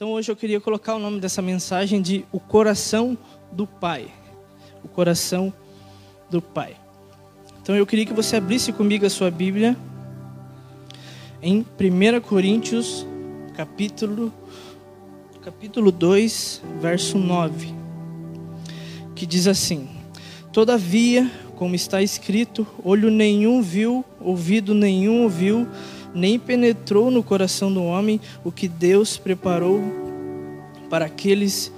Então hoje eu queria colocar o nome dessa mensagem de O Coração do Pai. O Coração do Pai. Então eu queria que você abrisse comigo a sua Bíblia em 1 Coríntios, capítulo capítulo 2, verso 9, que diz assim: Todavia, como está escrito, olho nenhum viu, ouvido nenhum ouviu, nem penetrou no coração do homem o que Deus preparou para aqueles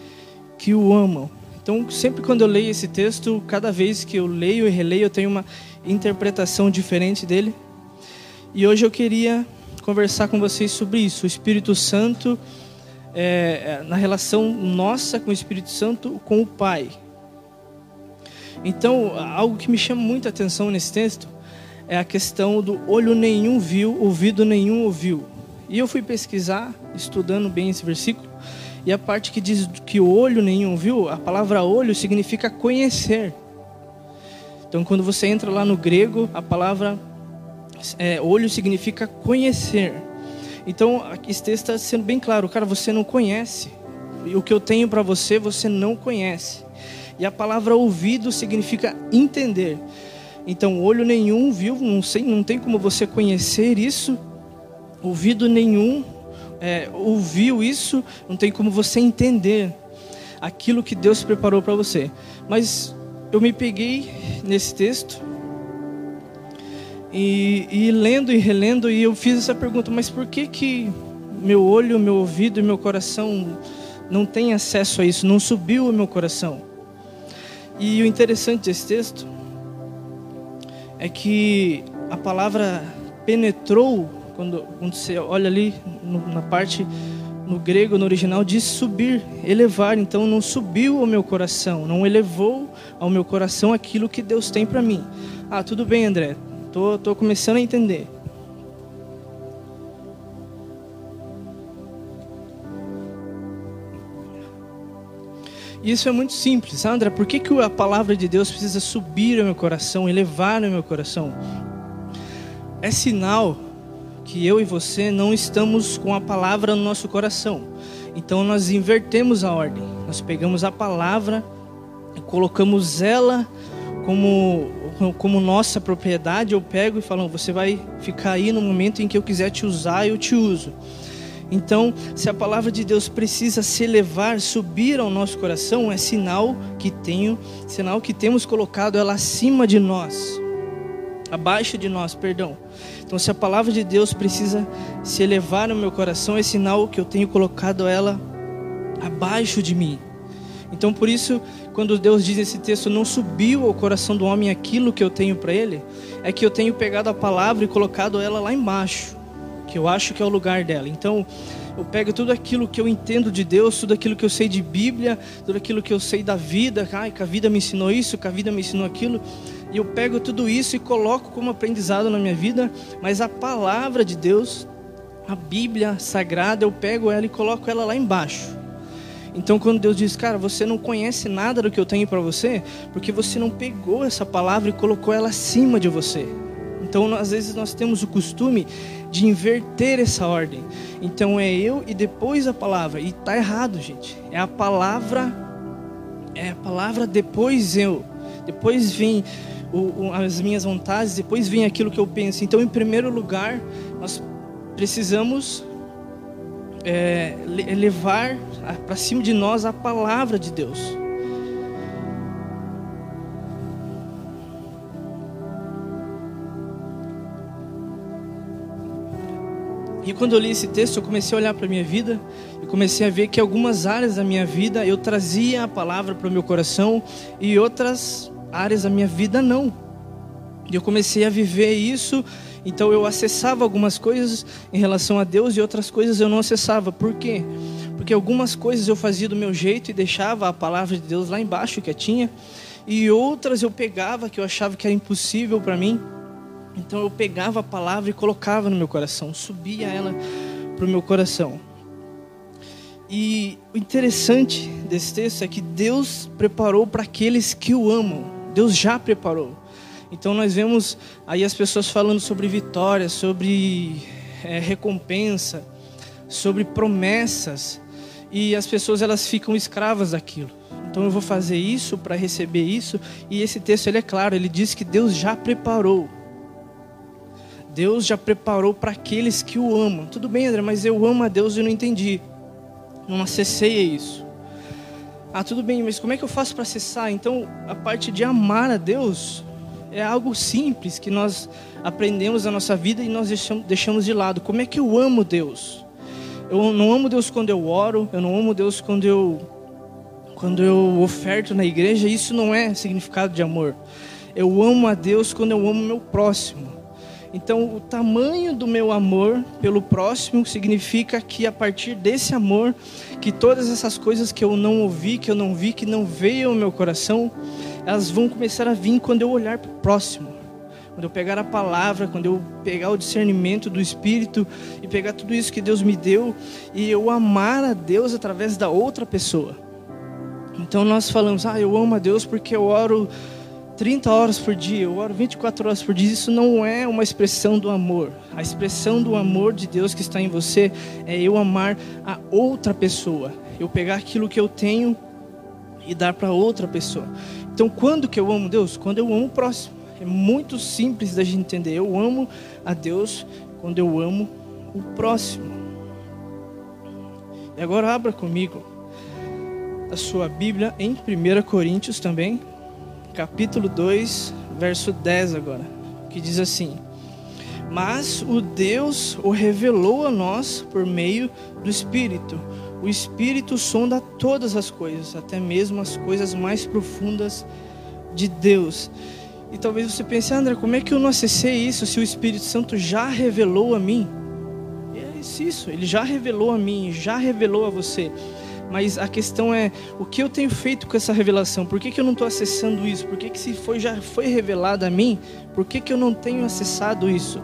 que o amam. Então, sempre quando eu leio esse texto, cada vez que eu leio e releio, eu tenho uma interpretação diferente dele. E hoje eu queria conversar com vocês sobre isso. O Espírito Santo, é, é na relação nossa com o Espírito Santo, com o Pai. Então, algo que me chama muita atenção nesse texto é a questão do olho nenhum viu, ouvido nenhum ouviu. E eu fui pesquisar, estudando bem esse versículo, e a parte que diz que olho nenhum viu, a palavra olho significa conhecer. Então, quando você entra lá no grego, a palavra é, olho significa conhecer. Então, esse texto está sendo bem claro, cara, você não conhece. E o que eu tenho para você, você não conhece. E a palavra ouvido significa entender. Então, olho nenhum viu, não sei, não tem como você conhecer isso. Ouvido nenhum é, ouviu isso, não tem como você entender aquilo que Deus preparou para você. Mas eu me peguei nesse texto e, e, lendo e relendo e eu fiz essa pergunta: mas por que que meu olho, meu ouvido e meu coração não tem acesso a isso? Não subiu o meu coração? E o interessante desse texto é que a palavra penetrou, quando, quando você olha ali no, na parte no grego, no original, diz subir, elevar. Então não subiu ao meu coração, não elevou ao meu coração aquilo que Deus tem para mim. Ah, tudo bem, André, tô, tô começando a entender. Isso é muito simples. André, por que, que a palavra de Deus precisa subir ao meu coração, elevar ao meu coração? É sinal que eu e você não estamos com a palavra no nosso coração. Então nós invertemos a ordem. Nós pegamos a palavra e colocamos ela como, como nossa propriedade. Eu pego e falo, você vai ficar aí no momento em que eu quiser te usar, eu te uso. Então, se a palavra de Deus precisa se elevar, subir ao nosso coração, é sinal que tenho, sinal que temos colocado ela acima de nós, abaixo de nós, perdão. Então, se a palavra de Deus precisa se elevar no meu coração, é sinal que eu tenho colocado ela abaixo de mim. Então, por isso, quando Deus diz nesse texto, não subiu ao coração do homem aquilo que eu tenho para ele, é que eu tenho pegado a palavra e colocado ela lá embaixo que eu acho que é o lugar dela. Então, eu pego tudo aquilo que eu entendo de Deus, tudo aquilo que eu sei de Bíblia, tudo aquilo que eu sei da vida, ai, que a vida me ensinou isso, que a vida me ensinou aquilo, e eu pego tudo isso e coloco como aprendizado na minha vida, mas a palavra de Deus, a Bíblia sagrada, eu pego ela e coloco ela lá embaixo. Então, quando Deus diz, cara, você não conhece nada do que eu tenho para você, porque você não pegou essa palavra e colocou ela acima de você. Então, às vezes, nós temos o costume de inverter essa ordem. Então, é eu e depois a palavra. E tá errado, gente. É a palavra, é a palavra depois eu. Depois vem o, o, as minhas vontades, depois vem aquilo que eu penso. Então, em primeiro lugar, nós precisamos é, levar para cima de nós a palavra de Deus. E quando eu li esse texto, eu comecei a olhar para a minha vida e comecei a ver que algumas áreas da minha vida eu trazia a palavra para o meu coração e outras áreas da minha vida não. E eu comecei a viver isso, então eu acessava algumas coisas em relação a Deus e outras coisas eu não acessava. Por quê? Porque algumas coisas eu fazia do meu jeito e deixava a palavra de Deus lá embaixo, quietinha, e outras eu pegava que eu achava que era impossível para mim então eu pegava a palavra e colocava no meu coração, subia ela para o meu coração. E o interessante desse texto é que Deus preparou para aqueles que o amam. Deus já preparou. Então nós vemos aí as pessoas falando sobre vitória, sobre é, recompensa, sobre promessas. e as pessoas elas ficam escravas daquilo. Então eu vou fazer isso para receber isso, e esse texto ele é claro, ele diz que Deus já preparou. Deus já preparou para aqueles que o amam. Tudo bem, André, mas eu amo a Deus e não entendi. Não acessei isso. Ah, tudo bem, mas como é que eu faço para acessar? Então, a parte de amar a Deus é algo simples que nós aprendemos na nossa vida e nós deixamos, de lado. Como é que eu amo Deus? Eu não amo Deus quando eu oro, eu não amo Deus quando eu quando eu oferto na igreja, isso não é significado de amor. Eu amo a Deus quando eu amo meu próximo. Então, o tamanho do meu amor pelo próximo significa que a partir desse amor, que todas essas coisas que eu não ouvi, que eu não vi, que não veio ao meu coração, elas vão começar a vir quando eu olhar para o próximo. Quando eu pegar a palavra, quando eu pegar o discernimento do Espírito e pegar tudo isso que Deus me deu e eu amar a Deus através da outra pessoa. Então nós falamos, ah, eu amo a Deus porque eu oro 30 horas por dia, eu oro 24 horas por dia, isso não é uma expressão do amor. A expressão do amor de Deus que está em você é eu amar a outra pessoa. Eu pegar aquilo que eu tenho e dar para outra pessoa. Então, quando que eu amo Deus? Quando eu amo o próximo. É muito simples da gente entender. Eu amo a Deus quando eu amo o próximo. E agora abra comigo a sua Bíblia em 1 Coríntios também, capítulo 2, verso 10 agora, que diz assim: Mas o Deus o revelou a nós por meio do Espírito. O Espírito sonda todas as coisas, até mesmo as coisas mais profundas de Deus. E talvez você pense, André, como é que eu não acessei isso se o Espírito Santo já revelou a mim? É isso, ele já revelou a mim, já revelou a você. Mas a questão é o que eu tenho feito com essa revelação? Por que, que eu não estou acessando isso? Por que, que se foi, já foi revelado a mim, por que, que eu não tenho acessado isso?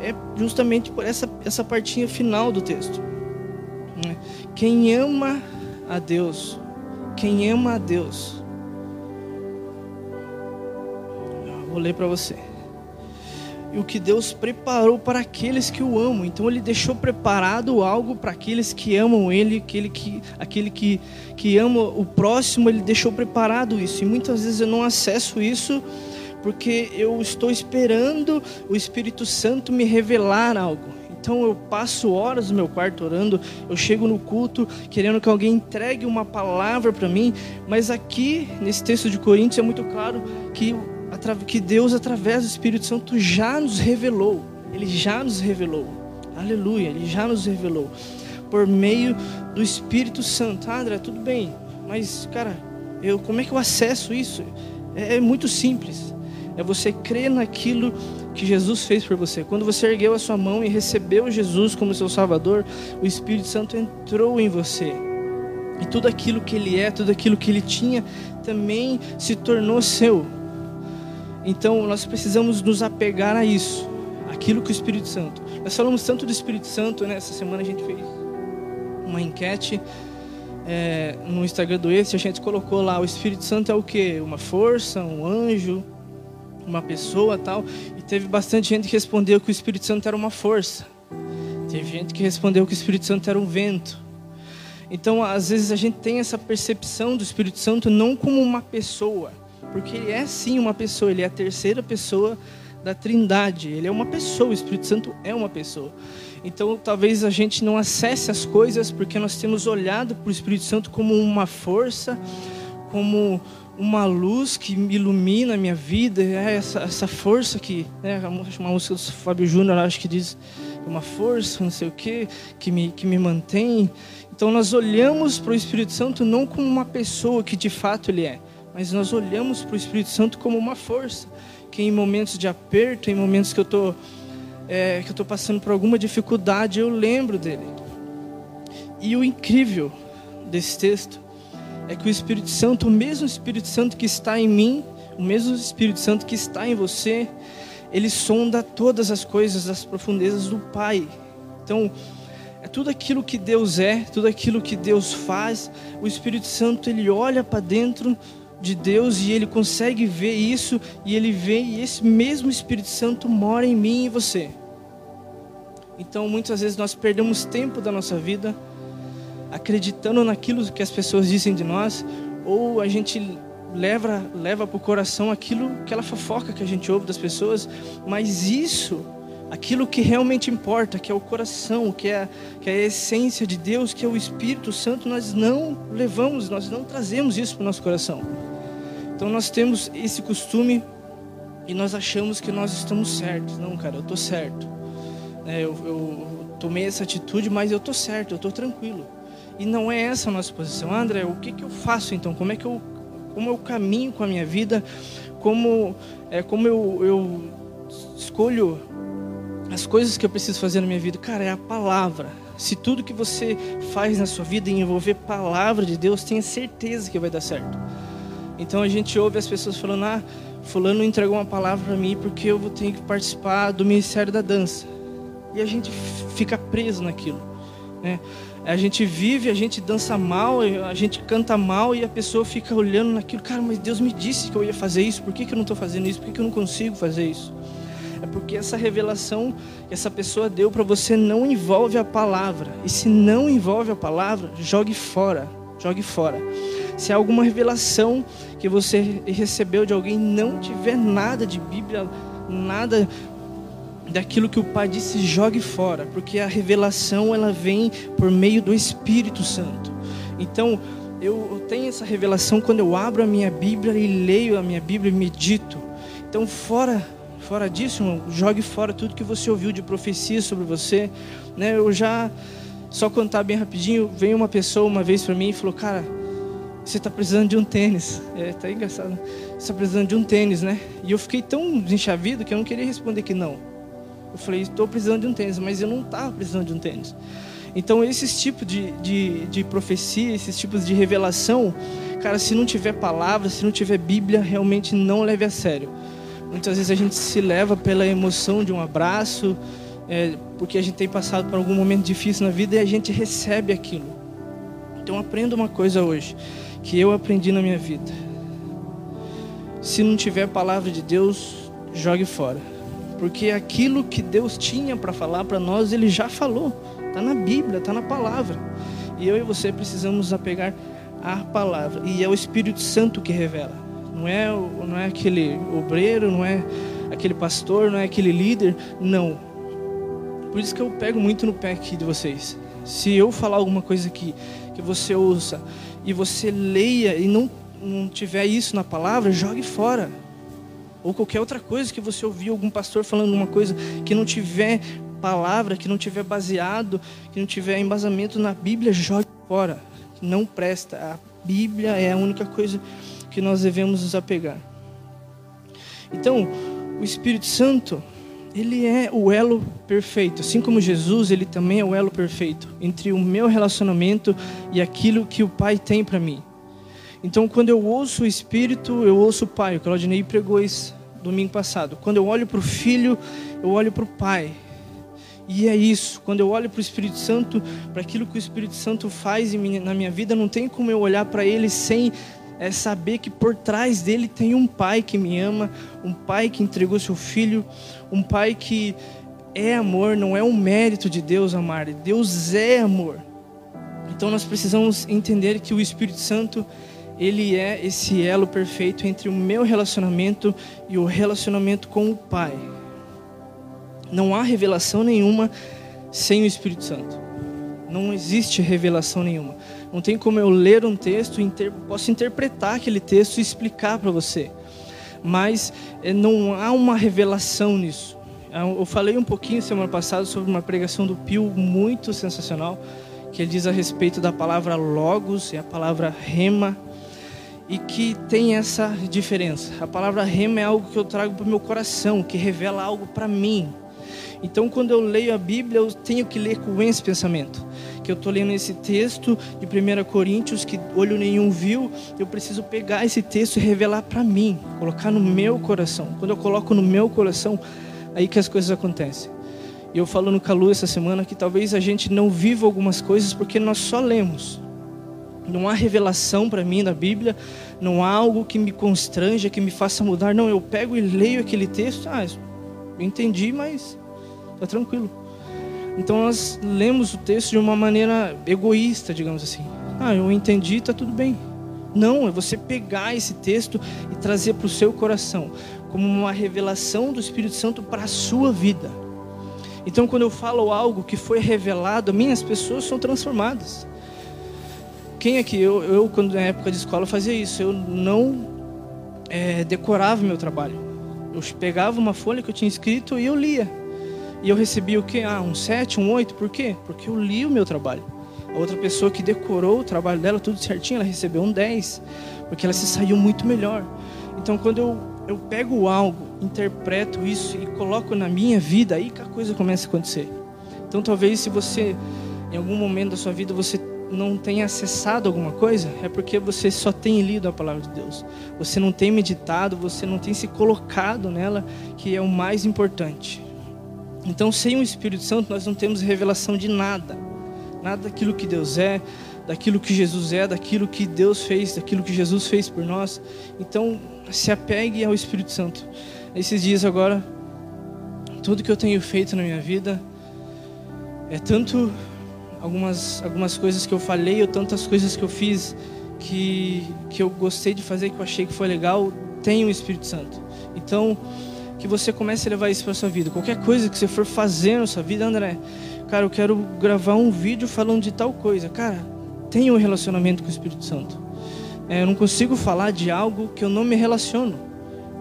É justamente por essa, essa partinha final do texto. Né? Quem ama a Deus, quem ama a Deus, vou ler para você e o que Deus preparou para aqueles que o amam. Então ele deixou preparado algo para aqueles que amam ele, aquele que aquele que que ama o próximo, ele deixou preparado isso. E muitas vezes eu não acesso isso porque eu estou esperando o Espírito Santo me revelar algo. Então eu passo horas no meu quarto orando, eu chego no culto querendo que alguém entregue uma palavra para mim, mas aqui nesse texto de Coríntios é muito claro que que Deus, através do Espírito Santo, já nos revelou. Ele já nos revelou. Aleluia, Ele já nos revelou. Por meio do Espírito Santo. Ah, André, tudo bem. Mas, cara, eu, como é que eu acesso isso? É, é muito simples. É você crer naquilo que Jesus fez por você. Quando você ergueu a sua mão e recebeu Jesus como seu Salvador, o Espírito Santo entrou em você. E tudo aquilo que ele é, tudo aquilo que ele tinha, também se tornou seu. Então nós precisamos nos apegar a isso, aquilo que o Espírito Santo. Nós falamos tanto do Espírito Santo, né? Essa semana a gente fez uma enquete é, no Instagram do Esse, a gente colocou lá: o Espírito Santo é o que? Uma força, um anjo, uma pessoa tal. E teve bastante gente que respondeu que o Espírito Santo era uma força. Teve gente que respondeu que o Espírito Santo era um vento. Então, às vezes a gente tem essa percepção do Espírito Santo não como uma pessoa, porque ele é sim uma pessoa, ele é a terceira pessoa da Trindade. Ele é uma pessoa, o Espírito Santo é uma pessoa. Então, talvez a gente não acesse as coisas porque nós temos olhado para o Espírito Santo como uma força, como uma luz que ilumina a minha vida, é essa, essa força que, né, uma música do Fábio Júnior, acho que diz, uma força, não sei o que, que me, que me mantém. Então, nós olhamos para o Espírito Santo não como uma pessoa que de fato ele é, mas nós olhamos para o Espírito Santo como uma força, que em momentos de aperto, em momentos que eu tô, é, que eu estou passando por alguma dificuldade, eu lembro dele. E o incrível desse texto é que o Espírito Santo, o mesmo Espírito Santo que está em mim, o mesmo Espírito Santo que está em você, ele sonda todas as coisas das profundezas do Pai. Então, é tudo aquilo que Deus é, tudo aquilo que Deus faz. O Espírito Santo ele olha para dentro de Deus e ele consegue ver isso e ele vê e esse mesmo Espírito Santo mora em mim e em você. Então muitas vezes nós perdemos tempo da nossa vida acreditando naquilo que as pessoas dizem de nós, ou a gente leva leva para o coração aquilo, aquela fofoca que a gente ouve das pessoas, mas isso, aquilo que realmente importa, que é o coração, que é, que é a essência de Deus, que é o Espírito Santo, nós não levamos, nós não trazemos isso para o nosso coração. Então nós temos esse costume e nós achamos que nós estamos certos. Não, cara, eu estou certo. É, eu, eu tomei essa atitude, mas eu estou certo, eu estou tranquilo. E não é essa a nossa posição. André, o que, que eu faço então? Como é que eu, como eu caminho com a minha vida? Como, é, como eu, eu escolho as coisas que eu preciso fazer na minha vida? Cara, é a palavra. Se tudo que você faz na sua vida envolver palavra de Deus, tenha certeza que vai dar certo. Então a gente ouve as pessoas falando: ah, fulano entregou uma palavra para mim porque eu vou ter que participar do ministério da dança. E a gente fica preso naquilo, né? A gente vive, a gente dança mal, a gente canta mal e a pessoa fica olhando naquilo, cara, mas Deus me disse que eu ia fazer isso, por que, que eu não estou fazendo isso? Por que, que eu não consigo fazer isso? É porque essa revelação que essa pessoa deu para você não envolve a palavra. E se não envolve a palavra, jogue fora. Jogue fora. Se alguma revelação que você recebeu de alguém não tiver nada de Bíblia, nada daquilo que o Pai disse, jogue fora, porque a revelação ela vem por meio do Espírito Santo. Então, eu tenho essa revelação quando eu abro a minha Bíblia e leio a minha Bíblia e medito. Então, fora fora disso, irmão, jogue fora tudo que você ouviu de profecia sobre você, né? Eu já só contar bem rapidinho, veio uma pessoa uma vez para mim e falou: "Cara, você está precisando de um tênis. É, tá engraçado. Você está precisando de um tênis, né? E eu fiquei tão enchavido que eu não queria responder que não. Eu falei, estou precisando de um tênis, mas eu não estava precisando de um tênis. Então, esses tipos de, de, de profecia, esses tipos de revelação, cara, se não tiver palavra, se não tiver Bíblia, realmente não leve a sério. Muitas vezes a gente se leva pela emoção de um abraço, é, porque a gente tem passado por algum momento difícil na vida e a gente recebe aquilo. Então, aprenda uma coisa hoje que eu aprendi na minha vida. Se não tiver palavra de Deus, jogue fora. Porque aquilo que Deus tinha para falar para nós, Ele já falou. Está na Bíblia, está na palavra. E eu e você precisamos apegar à palavra. E é o Espírito Santo que revela. Não é, não é aquele obreiro, não é aquele pastor, não é aquele líder. Não. Por isso que eu pego muito no pé aqui de vocês. Se eu falar alguma coisa aqui que você ouça e você leia e não, não tiver isso na palavra, jogue fora. Ou qualquer outra coisa que você ouviu algum pastor falando uma coisa que não tiver palavra, que não tiver baseado, que não tiver embasamento na Bíblia, jogue fora. Não presta. A Bíblia é a única coisa que nós devemos nos apegar. Então, o Espírito Santo, ele é o elo perfeito. Assim como Jesus, ele também é o elo perfeito entre o meu relacionamento e aquilo que o Pai tem para mim. Então, quando eu ouço o Espírito, eu ouço o Pai. O Claudinei pregou isso domingo passado. Quando eu olho para o Filho, eu olho para o Pai. E é isso. Quando eu olho para o Espírito Santo, para aquilo que o Espírito Santo faz na minha vida, não tem como eu olhar para ele sem é saber que por trás dele tem um pai que me ama, um pai que entregou seu filho, um pai que é amor, não é um mérito de Deus amar, Deus é amor. Então nós precisamos entender que o Espírito Santo, ele é esse elo perfeito entre o meu relacionamento e o relacionamento com o Pai. Não há revelação nenhuma sem o Espírito Santo. Não existe revelação nenhuma. Não tem como eu ler um texto, inter... posso interpretar aquele texto e explicar para você. Mas eh, não há uma revelação nisso. Eu falei um pouquinho semana passada sobre uma pregação do Pio muito sensacional, que ele diz a respeito da palavra logos e a palavra rema, e que tem essa diferença. A palavra rema é algo que eu trago para o meu coração, que revela algo para mim. Então, quando eu leio a Bíblia, eu tenho que ler com esse pensamento que eu estou lendo esse texto de 1 Coríntios, que olho nenhum viu, eu preciso pegar esse texto e revelar para mim, colocar no meu coração. Quando eu coloco no meu coração, aí que as coisas acontecem. E eu falo no Calu essa semana que talvez a gente não viva algumas coisas porque nós só lemos. Não há revelação para mim na Bíblia, não há algo que me constranja, que me faça mudar. Não, eu pego e leio aquele texto, ah, entendi, mas tá tranquilo. Então nós lemos o texto de uma maneira egoísta, digamos assim. Ah, eu entendi, está tudo bem. Não, é você pegar esse texto e trazer para o seu coração como uma revelação do Espírito Santo para a sua vida. Então, quando eu falo algo que foi revelado, minhas pessoas são transformadas. Quem aqui? Eu, eu quando na época de escola, fazia isso. Eu não é, decorava meu trabalho. Eu pegava uma folha que eu tinha escrito e eu lia. E eu recebia o quê? Ah, um 7, um 8. Por quê? Porque eu li o meu trabalho. A outra pessoa que decorou o trabalho dela tudo certinho, ela recebeu um 10. Porque ela se saiu muito melhor. Então, quando eu, eu pego algo, interpreto isso e coloco na minha vida, aí que a coisa começa a acontecer. Então, talvez se você, em algum momento da sua vida, você não tenha acessado alguma coisa, é porque você só tem lido a palavra de Deus. Você não tem meditado, você não tem se colocado nela, que é o mais importante. Então, sem o Espírito Santo, nós não temos revelação de nada. Nada daquilo que Deus é, daquilo que Jesus é, daquilo que Deus fez, daquilo que Jesus fez por nós. Então, se apegue ao Espírito Santo. Esses dias agora, tudo que eu tenho feito na minha vida é tanto algumas, algumas coisas que eu falei ou tantas coisas que eu fiz que, que eu gostei de fazer, que eu achei que foi legal, tem o Espírito Santo. Então, que você comece a levar isso para sua vida. Qualquer coisa que você for fazer na sua vida, André, cara, eu quero gravar um vídeo falando de tal coisa. Cara, tenha um relacionamento com o Espírito Santo. É, eu não consigo falar de algo que eu não me relaciono.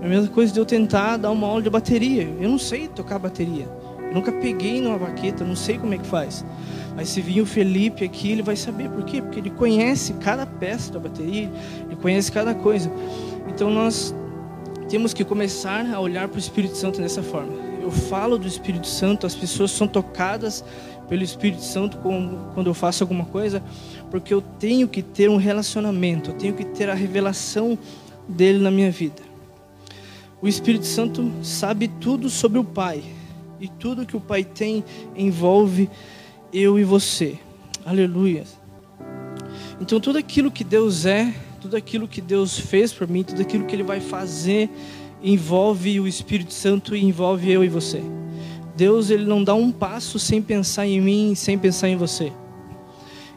É a mesma coisa de eu tentar dar uma aula de bateria. Eu não sei tocar bateria. Eu nunca peguei numa baqueta, não sei como é que faz. Mas se vir o Felipe aqui, ele vai saber por quê? Porque ele conhece cada peça da bateria, ele conhece cada coisa. Então nós temos que começar a olhar para o Espírito Santo dessa forma. Eu falo do Espírito Santo, as pessoas são tocadas pelo Espírito Santo quando eu faço alguma coisa, porque eu tenho que ter um relacionamento, eu tenho que ter a revelação dele na minha vida. O Espírito Santo sabe tudo sobre o Pai, e tudo que o Pai tem envolve eu e você. Aleluia. Então, tudo aquilo que Deus é, tudo aquilo que Deus fez por mim, tudo aquilo que Ele vai fazer, envolve o Espírito Santo e envolve eu e você. Deus ele não dá um passo sem pensar em mim, sem pensar em você.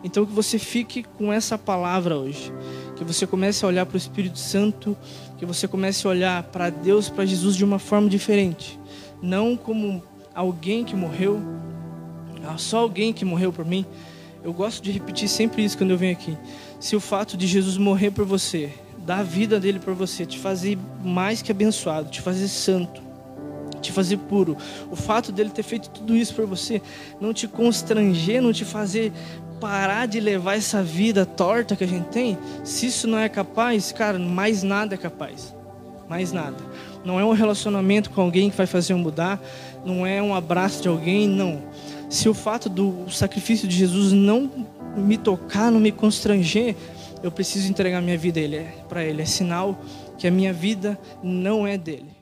Então que você fique com essa palavra hoje, que você comece a olhar para o Espírito Santo, que você comece a olhar para Deus, para Jesus de uma forma diferente, não como alguém que morreu, ah, só alguém que morreu por mim. Eu gosto de repetir sempre isso quando eu venho aqui. Se o fato de Jesus morrer por você, dar a vida dele por você, te fazer mais que abençoado, te fazer santo, te fazer puro, o fato dele ter feito tudo isso por você, não te constranger, não te fazer parar de levar essa vida torta que a gente tem, se isso não é capaz, cara, mais nada é capaz. Mais nada. Não é um relacionamento com alguém que vai fazer eu mudar, não é um abraço de alguém, não. Se o fato do sacrifício de Jesus não me tocar, não me constranger, eu preciso entregar minha vida ele, para ele. É sinal que a minha vida não é dele.